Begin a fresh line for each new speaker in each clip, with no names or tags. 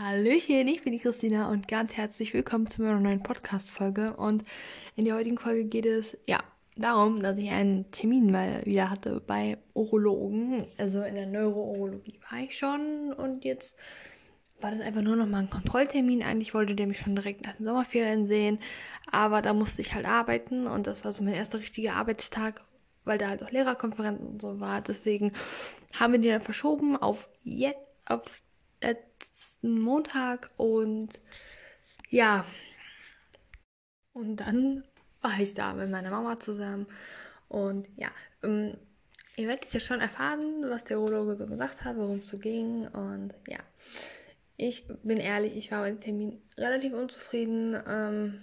Hallöchen, ich bin die Christina und ganz herzlich willkommen zu meiner neuen Podcast-Folge. Und in der heutigen Folge geht es, ja, darum, dass ich einen Termin mal wieder hatte bei Urologen. Also in der Neurourologie war ich schon und jetzt war das einfach nur noch mal ein Kontrolltermin. Eigentlich wollte der mich schon direkt nach den Sommerferien sehen, aber da musste ich halt arbeiten und das war so mein erster richtiger Arbeitstag, weil da halt auch Lehrerkonferenz und so war. Deswegen haben wir den dann verschoben auf jetzt, auf letzten Montag und ja. Und dann war ich da mit meiner Mama zusammen und ja, ähm, ihr werdet es ja schon erfahren, was der Urologe so gesagt hat, worum es so ging und ja. Ich bin ehrlich, ich war bei dem Termin relativ unzufrieden. Ähm,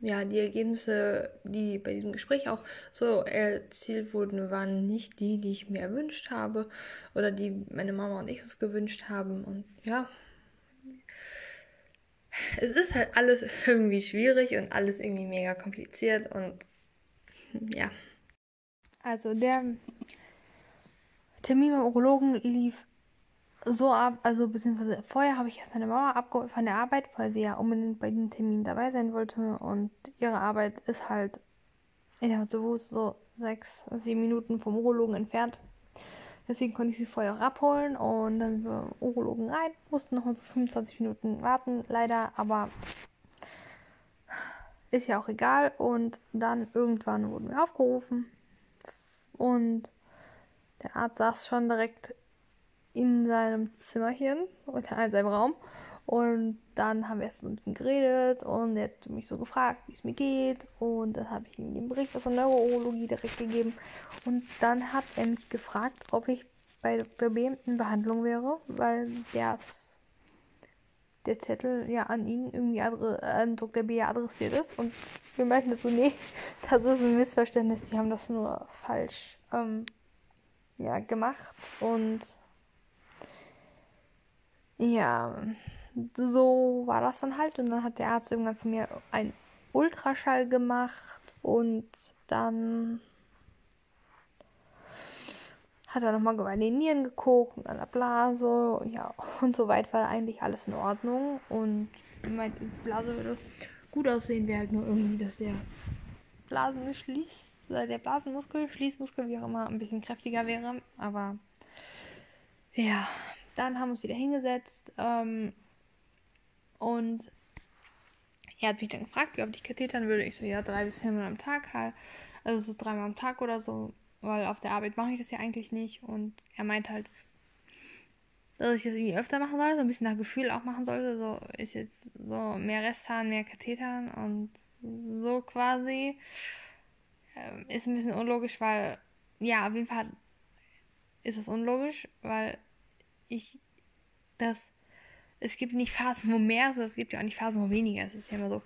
ja, die Ergebnisse, die bei diesem Gespräch auch so erzielt wurden, waren nicht die, die ich mir erwünscht habe oder die meine Mama und ich uns gewünscht haben. Und ja, es ist halt alles irgendwie schwierig und alles irgendwie mega kompliziert und ja.
Also der Termin beim Urologen lief so ab, also beziehungsweise vorher habe ich erst meine Mama abgeholt von der Arbeit, weil sie ja unbedingt bei dem Termin dabei sein wollte und ihre Arbeit ist halt, ich sag mal so so sechs, sieben Minuten vom Urologen entfernt. Deswegen konnte ich sie vorher auch abholen und dann sind wir Urologen rein, mussten noch mal so 25 Minuten warten, leider, aber ist ja auch egal und dann irgendwann wurden wir aufgerufen und der Arzt saß schon direkt in seinem Zimmerchen oder in seinem Raum. Und dann haben wir erst so ein bisschen geredet und er hat mich so gefragt, wie es mir geht. Und dann habe ich ihm den Bericht aus der Neurourologie direkt gegeben. Und dann hat er mich gefragt, ob ich bei Dr. B in Behandlung wäre, weil der, der Zettel ja an ihn irgendwie an Dr. B adressiert ist. Und wir meinten so, nee, das ist ein Missverständnis, die haben das nur falsch ähm, ja, gemacht. Und ja, so war das dann halt. Und dann hat der Arzt irgendwann von mir einen Ultraschall gemacht und dann hat er nochmal bei den Nieren geguckt und an der Blase. Ja, und soweit war eigentlich alles in Ordnung. Und meinte, die Blase würde gut aussehen, wäre halt nur irgendwie, dass der Blasenschließ, äh, der Blasenmuskel, Schließmuskel, wie auch immer, ein bisschen kräftiger wäre. Aber ja, dann haben wir uns wieder hingesetzt ähm, und er hat mich dann gefragt, wie oft ich kathetern würde. Ich so, ja, drei bis viermal am Tag halt. Also so dreimal am Tag oder so, weil auf der Arbeit mache ich das ja eigentlich nicht. Und er meint halt, dass ich das irgendwie öfter machen soll, so ein bisschen nach Gefühl auch machen sollte. So ist jetzt so mehr Resthahn, mehr Kathetern und so quasi. Ähm, ist ein bisschen unlogisch, weil, ja, auf jeden Fall ist das unlogisch, weil ich das. Es gibt nicht Phasen, wo mehr, sondern es gibt ja auch nicht Phasen, wo weniger. Es ist ja immer so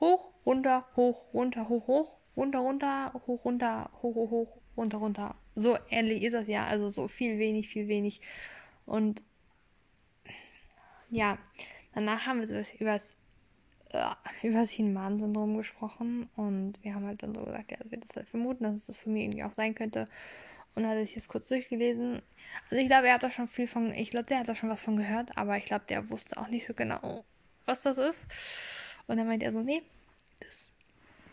hoch, runter, hoch, runter, hoch, hoch, runter, runter, hoch, runter, hoch, hoch, hoch, runter, runter. So ähnlich ist das ja. Also so viel, wenig, viel, wenig. Und ja, danach haben wir so äh, über das Hinman-Syndrom gesprochen und wir haben halt dann so gesagt, ja, wir das halt vermuten, dass es das für mich irgendwie auch sein könnte und hatte ich jetzt kurz durchgelesen. Also ich glaube, er hat da schon viel von, ich glaube, der hat da schon was von gehört, aber ich glaube, der wusste auch nicht so genau, was das ist. Und dann meinte er so, nee, das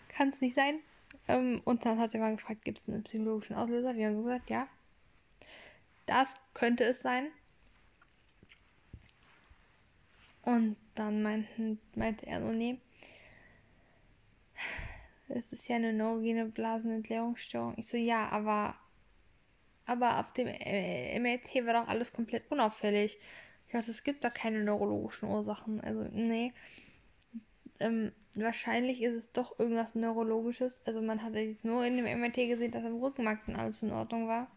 kann es nicht sein. Ähm, und dann hat er mal gefragt, gibt es einen psychologischen Auslöser? Wir haben so gesagt, ja, das könnte es sein. Und dann meinten, meinte er so, nee, es ist ja eine neurogene Blasenentleerungsstörung. Ich so, ja, aber aber auf dem äh, MRT war doch alles komplett unauffällig. Ich dachte, es gibt da keine neurologischen Ursachen. Also, nee. Ähm, wahrscheinlich ist es doch irgendwas Neurologisches. Also, man hat jetzt nur in dem MRT gesehen, dass im Rückenmark dann alles in Ordnung war.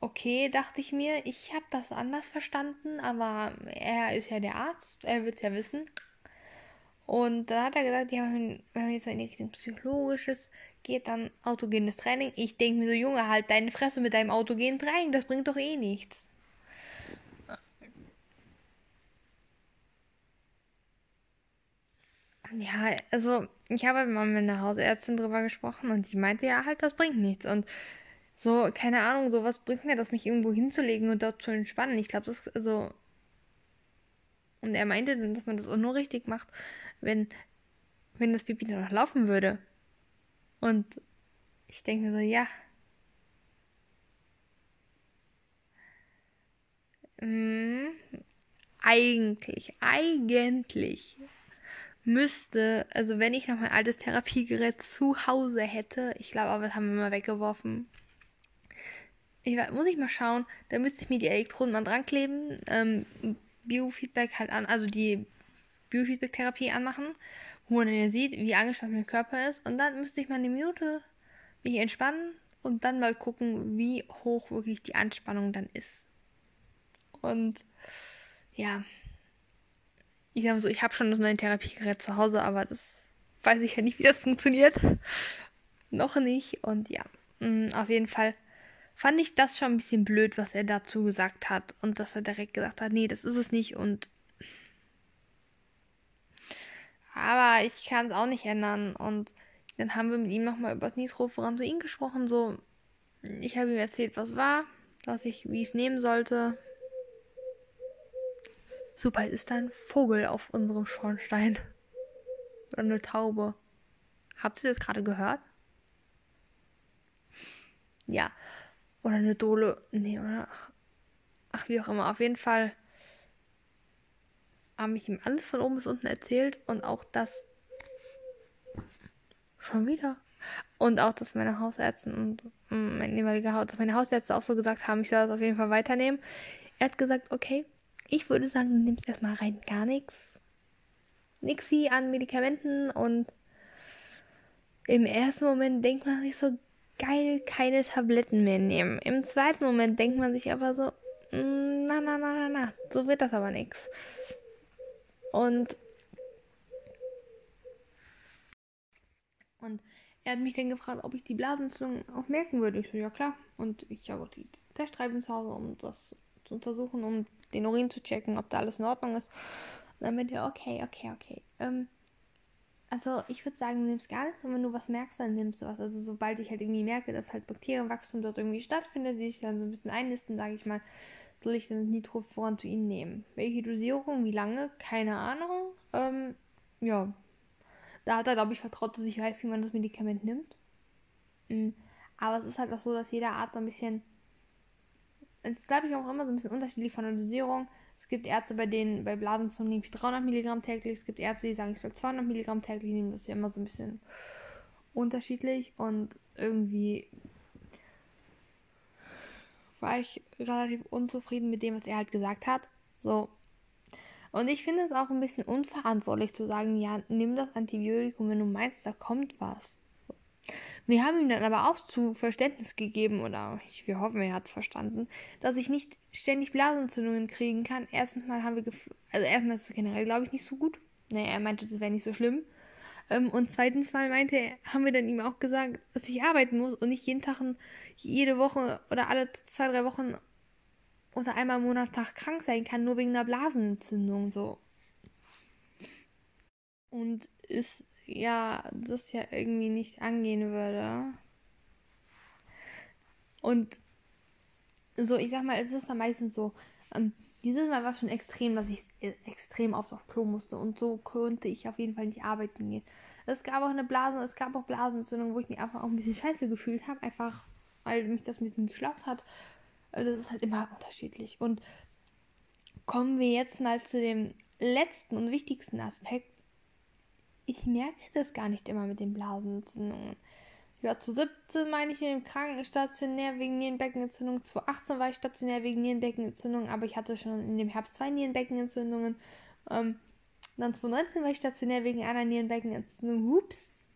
Okay, dachte ich mir, ich habe das anders verstanden, aber er ist ja der Arzt, er wird es ja wissen. Und dann hat er gesagt, ja, wenn, man jetzt in Richtung Psychologisches geht, dann autogenes Training. Ich denke mir so, Junge, halt deine Fresse mit deinem autogenen Training, das bringt doch eh nichts. Ja, also ich habe mal mit einer Hausärztin drüber gesprochen und die meinte ja halt, das bringt nichts. Und So, keine Ahnung, so was bringt mir das, mich irgendwo hinzulegen und dort zu entspannen? Ich glaube, das ist also. Und er meinte dann, dass man das auch nur richtig macht, wenn, wenn das Baby noch laufen würde. Und ich denke mir so, ja. Hm, eigentlich, eigentlich müsste, also wenn ich noch mein altes Therapiegerät zu Hause hätte, ich glaube aber, das haben wir mal weggeworfen. Ich, muss ich mal schauen, da müsste ich mir die Elektroden mal dran kleben, ähm, Biofeedback halt an, also die Biofeedback-Therapie anmachen, wo man dann ja sieht, wie angespannt mein Körper ist. Und dann müsste ich mal eine Minute mich entspannen und dann mal gucken, wie hoch wirklich die Anspannung dann ist. Und ja, ich sage so, ich habe schon das neue Therapiegerät zu Hause, aber das weiß ich ja nicht, wie das funktioniert. Noch nicht. Und ja, mm, auf jeden Fall fand ich das schon ein bisschen blöd, was er dazu gesagt hat. Und dass er direkt gesagt hat, nee, das ist es nicht. Und aber ich kann es auch nicht ändern. Und dann haben wir mit ihm nochmal über das Nitrofurantoin gesprochen. So, ich habe ihm erzählt, was war, was ich, wie ich es nehmen sollte. Super, ist da ein Vogel auf unserem Schornstein. Oder eine Taube. Habt ihr das gerade gehört? Ja. Oder eine Dole. Nee, oder? Ach, ach, wie auch immer. Auf jeden Fall habe ich ihm alles von oben bis unten erzählt und auch das schon wieder. Und auch, dass meine Hausärzte und mm, mein ehemaliger Haus, dass meine Hausärzte auch so gesagt haben, ich soll das auf jeden Fall weiternehmen. Er hat gesagt, okay, ich würde sagen, du nimmst erstmal rein gar nichts. Nixi an Medikamenten und im ersten Moment denkt man sich so, geil, keine Tabletten mehr nehmen. Im zweiten Moment denkt man sich aber so, mm, na, na, na, na, na, so wird das aber nichts. Und, und er hat mich dann gefragt, ob ich die Blasenentzündung auch merken würde. Ich so, ja klar. Und ich habe auch die Teststreifen zu Hause, um das zu untersuchen, um den Urin zu checken, ob da alles in Ordnung ist. Und dann bin ich, okay, okay, okay. Ähm, also ich würde sagen, du nimmst gar nichts, und wenn du was merkst, dann nimmst du was. Also sobald ich halt irgendwie merke, dass halt Bakterienwachstum dort irgendwie stattfindet, die sich dann so ein bisschen einnisten, sage ich mal, soll ich dann Nitrofurantoin nehmen. Welche Dosierung, wie lange, keine Ahnung. Ähm, ja. Da hat er, glaube ich, vertraut, dass ich weiß, wie man das Medikament nimmt. Mhm. Aber es ist halt auch so, dass jeder Arzt ein bisschen es glaube ich, auch immer so ein bisschen unterschiedlich von der Dosierung. Es gibt Ärzte, bei denen bei Blasenentzündung nehme ich 300 Milligramm täglich. Es gibt Ärzte, die sagen, ich soll 200 Milligramm täglich nehmen. Das ist ja immer so ein bisschen unterschiedlich. Und irgendwie war ich relativ unzufrieden mit dem, was er halt gesagt hat. So. Und ich finde es auch ein bisschen unverantwortlich zu sagen, ja, nimm das Antibiotikum, wenn du meinst, da kommt was. Wir haben ihm dann aber auch zu Verständnis gegeben, oder ich, wir hoffen, er hat es verstanden, dass ich nicht ständig Blasenentzündungen kriegen kann. Erstens mal haben wir, also erstmal ist es generell, glaube ich, nicht so gut. Naja, er meinte, das wäre nicht so schlimm. Ähm, und zweitens mal meinte er, haben wir dann ihm auch gesagt, dass ich arbeiten muss und nicht jeden Tag, jede Woche oder alle zwei, drei Wochen oder einmal im Monat Tag krank sein kann, nur wegen einer Blasenentzündung, so. Und ist ja, das ja irgendwie nicht angehen würde. Und so, ich sag mal, es ist dann meistens so, ähm, dieses Mal war schon extrem, dass ich äh, extrem oft auf Klo musste und so konnte ich auf jeden Fall nicht arbeiten gehen. Es gab auch eine Blase, es gab auch Blasenentzündung, wo ich mich einfach auch ein bisschen scheiße gefühlt habe, einfach weil mich das ein bisschen geschlaucht hat. Also das ist halt immer unterschiedlich. Und kommen wir jetzt mal zu dem letzten und wichtigsten Aspekt, ich merke das gar nicht immer mit den Blasenentzündungen. Ja, zu 17 meine ich in dem Krankenstationär wegen Nierenbeckenentzündung. 2018 war ich stationär wegen Nierenbeckenentzündung, aber ich hatte schon in dem Herbst zwei Nierenbeckenentzündungen. Ähm, dann 2019 war ich stationär wegen einer Nierenbeckenentzündung. Hups.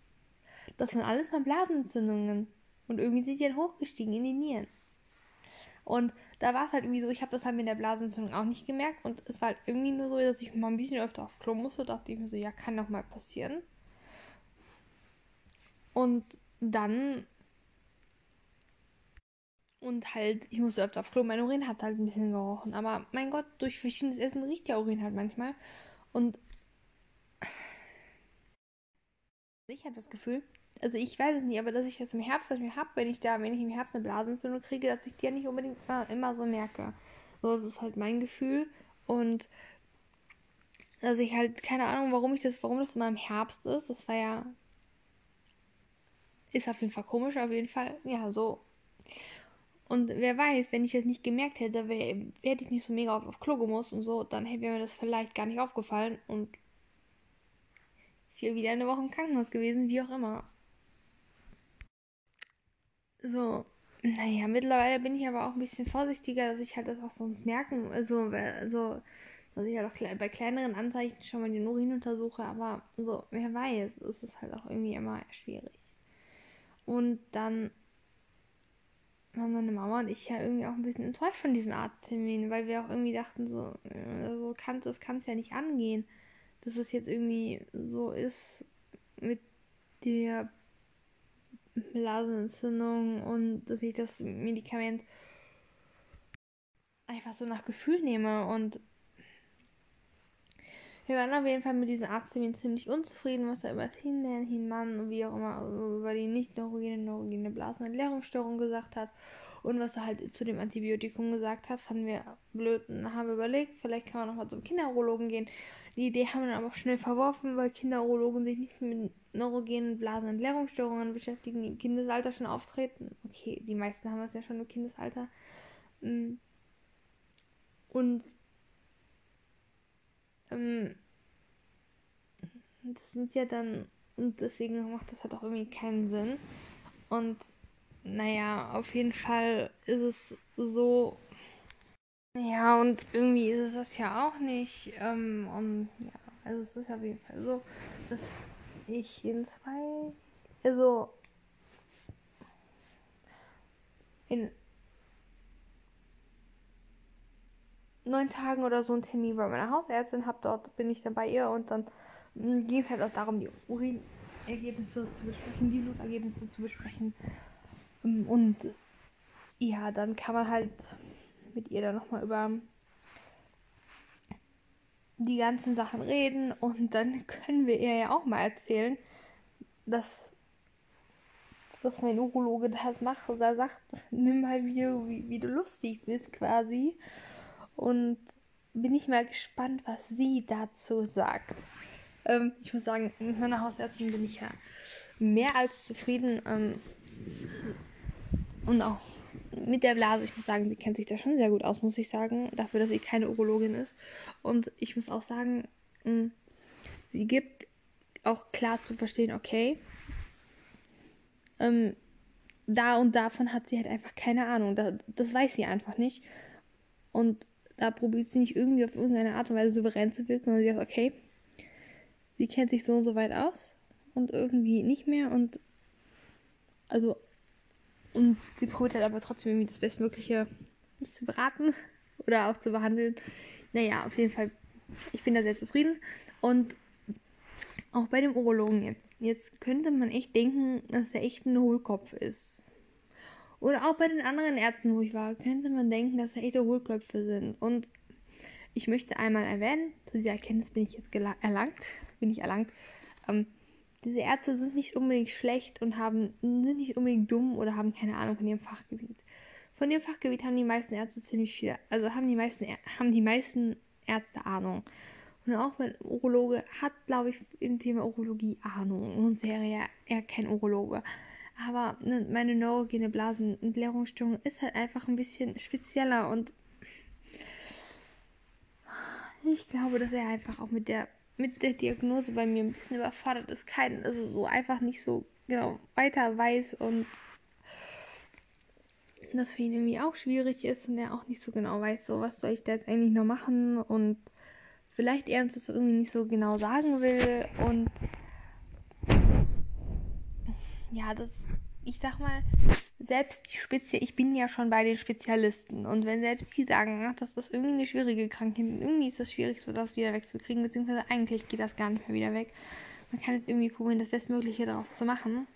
Das waren alles mal Blasenentzündungen. Und irgendwie sind die dann hochgestiegen in die Nieren. Und da war es halt irgendwie so, ich habe das halt mit der Blasenentzündung auch nicht gemerkt. Und es war halt irgendwie nur so, dass ich mal ein bisschen öfter auf Klo musste. Da dachte ich mir so, ja, kann doch mal passieren. Und dann. Und halt, ich musste öfter auf Klo. Mein Urin hat halt ein bisschen gerochen. Aber mein Gott, durch verschiedenes Essen riecht der Urin halt manchmal. Und ich habe das Gefühl, also ich weiß es nicht, aber dass ich das im Herbst dass ich habe, wenn ich da, wenn ich im Herbst eine Blasenentzündung kriege, dass ich die ja nicht unbedingt immer, immer so merke. So, das ist halt mein Gefühl. Und dass ich halt, keine Ahnung, warum ich das, warum das immer im Herbst ist. Das war ja. Ist auf jeden Fall komisch, auf jeden Fall. Ja, so. Und wer weiß, wenn ich das nicht gemerkt hätte, wäre hätte ich nicht so mega oft auf Klo gemusst und so, dann wäre mir das vielleicht gar nicht aufgefallen und ich wäre wieder eine Woche im Krankenhaus gewesen, wie auch immer. So, naja, mittlerweile bin ich aber auch ein bisschen vorsichtiger, dass ich halt das auch sonst merken, also, also dass ich halt auch bei kleineren Anzeichen schon mal den Urin untersuche, aber so, wer weiß, ist es halt auch irgendwie immer schwierig. Und dann waren meine Mama und ich ja irgendwie auch ein bisschen enttäuscht von diesem Arzttermin, weil wir auch irgendwie dachten, so, so kann, das kann es ja nicht angehen, dass es jetzt irgendwie so ist mit der Blasenentzündung und dass ich das Medikament einfach so nach Gefühl nehme. Und wir waren auf jeden Fall mit diesem Arzttermin ziemlich unzufrieden, was er über das Hinman, Hinmann und wie auch immer über die nicht neurogene, neurogene Blasenentleerungsstörung gesagt hat. Und was er halt zu dem Antibiotikum gesagt hat, fanden wir blöd und haben überlegt, vielleicht kann man nochmal zum Kinderurologen gehen. Die Idee haben wir dann aber auch schnell verworfen, weil Kinderurologen sich nicht mit neurogenen Blasenentleerungsstörungen beschäftigen, die im Kindesalter schon auftreten. Okay, die meisten haben das ja schon im Kindesalter. Mm. Und ähm, das sind ja dann, und deswegen macht das halt auch irgendwie keinen Sinn. Und naja, auf jeden Fall ist es so. Ja, und irgendwie ist es das ja auch nicht. Ähm, und ja, also es ist auf jeden Fall so, dass ich in zwei, also in neun Tagen oder so einen Termin bei meiner Hausärztin habe. Dort bin ich dann bei ihr und dann hm, ging es halt auch darum, die Urinergebnisse zu besprechen, die Blutergebnisse zu besprechen. Ähm, und ja, dann kann man halt mit ihr dann nochmal über die ganzen Sachen reden und dann können wir ihr ja auch mal erzählen, dass, dass mein Urologe das macht oder sagt, nimm mal wie, wie, wie du lustig bist quasi. Und bin ich mal gespannt, was sie dazu sagt. Ähm, ich muss sagen, mit meiner Hausärztin bin ich ja mehr als zufrieden. Ähm, und auch mit der Blase, ich muss sagen, sie kennt sich da schon sehr gut aus, muss ich sagen, dafür, dass sie keine Urologin ist. Und ich muss auch sagen, mh, hm, sie gibt auch klar zu verstehen, okay, ähm, da und davon hat sie halt einfach keine Ahnung. Da, das weiß sie einfach nicht. Und da probiert sie nicht irgendwie auf irgendeine Art und Weise souverän zu wirken, sondern sie sagt, okay, sie kennt sich so und so weit aus und irgendwie nicht mehr und also und sie probiert halt aber trotzdem irgendwie das Bestmögliche zu beraten oder auch zu behandeln. Naja, auf jeden Fall, ich bin da sehr zufrieden und auch bei dem Urologen jetzt. Jetzt könnte man echt denken, dass er echt ein Hohlkopf ist. Oder auch bei den anderen Ärzten, wo ich war, könnte man denken, dass er echte Hohlköpfe sind. Und ich möchte einmal erwähnen, zu dieser Erkenntnis bin ich jetzt erlangt, bin ich erlangt, ähm, diese Ärzte sind nicht unbedingt schlecht und haben, sind nicht unbedingt dumm oder haben keine Ahnung von ihrem Fachgebiet. Von ihrem Fachgebiet haben die meisten Ärzte ziemlich viel, also haben die meisten, haben die meisten Ärzte Ahnung. Und auch mein Urologe hat, glaube ich, im Thema Urologie Ahnung. Sonst wäre er, er kein Urologe. Aber ne, meine neurogene Blasenentleerungsstörung ist halt einfach ein bisschen spezieller und ich glaube, dass er einfach auch mit der mit der Diagnose bei mir ein bisschen überfordert ist, kein, also so einfach nicht so genau weiter weiß und das für ihn irgendwie auch schwierig ist und er auch nicht so genau weiß, so was soll ich da jetzt eigentlich noch machen? Und vielleicht er uns das irgendwie nicht so genau sagen will und ja, das, ich sag mal, selbst die Spezie, ich bin ja schon bei den Spezialisten und wenn selbst die sagen, ach, das ist irgendwie eine schwierige Krankheit, irgendwie ist das schwierig, so das wieder wegzukriegen, beziehungsweise eigentlich geht das gar nicht mehr wieder weg. Man kann jetzt irgendwie probieren, das Bestmögliche daraus zu machen.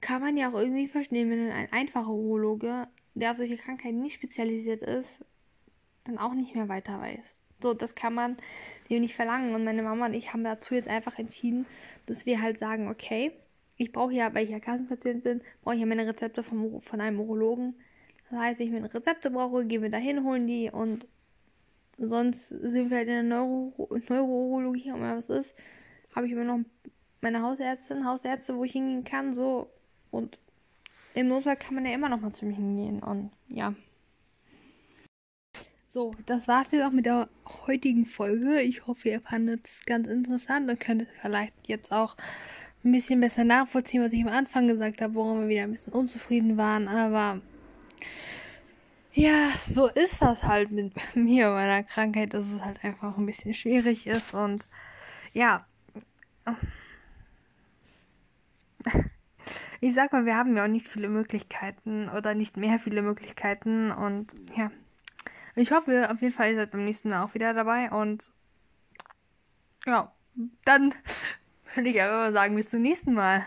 Kann man ja auch irgendwie verstehen, wenn ein einfacher Urologe, der auf solche Krankheiten nicht spezialisiert ist, dann auch nicht mehr weiter weiß. So, das kann man dem nicht verlangen. Und meine Mama und ich haben dazu jetzt einfach entschieden, dass wir halt sagen, okay, ich brauche ja, weil ich ja Kassenpatient bin, brauche ich ja meine Rezepte vom, von einem Urologen. Das heißt, wenn ich meine Rezepte brauche, gehen wir dahin, holen die und sonst sind wir halt in der Neuro Neurologie und was ist, habe ich immer noch meine Hausärztin, Hausärzte, wo ich hingehen kann, so und im Notfall kann man ja immer noch mal zu mir hingehen und ja. So, das war's jetzt auch mit der heutigen Folge. Ich hoffe, ihr fandet es ganz interessant und könnt vielleicht jetzt auch ein bisschen besser nachvollziehen, was ich am Anfang gesagt habe, worum wir wieder ein bisschen unzufrieden waren. Aber ja, so ist das halt mit mir und meiner Krankheit, dass es halt einfach ein bisschen schwierig ist und ja. Ich sag mal, wir haben ja auch nicht viele Möglichkeiten oder nicht mehr viele Möglichkeiten und ja. Ich hoffe auf jeden Fall, ihr seid beim nächsten Mal auch wieder dabei und ja, dann würde ich aber sagen, bis zum nächsten Mal.